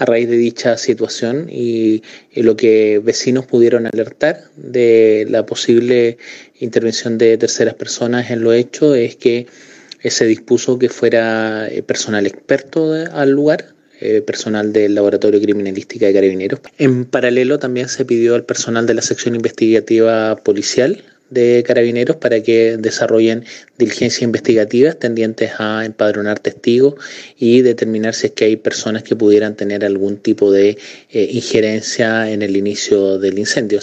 a raíz de dicha situación y, lo que vecinos pudieron alertar de la posible intervención de terceras personas en lo hecho es que se dispuso que fuera eh, personal experto al lugar eh, personal del Laboratorio Criminalística de Carabineros. En paralelo también se pidió al personal de la sección investigativa policial de carabineros para que desarrollen diligencias investigativas tendientes a empadronar testigos y determinar si es que hay personas que pudieran tener algún tipo de eh, injerencia en el inicio del incendio.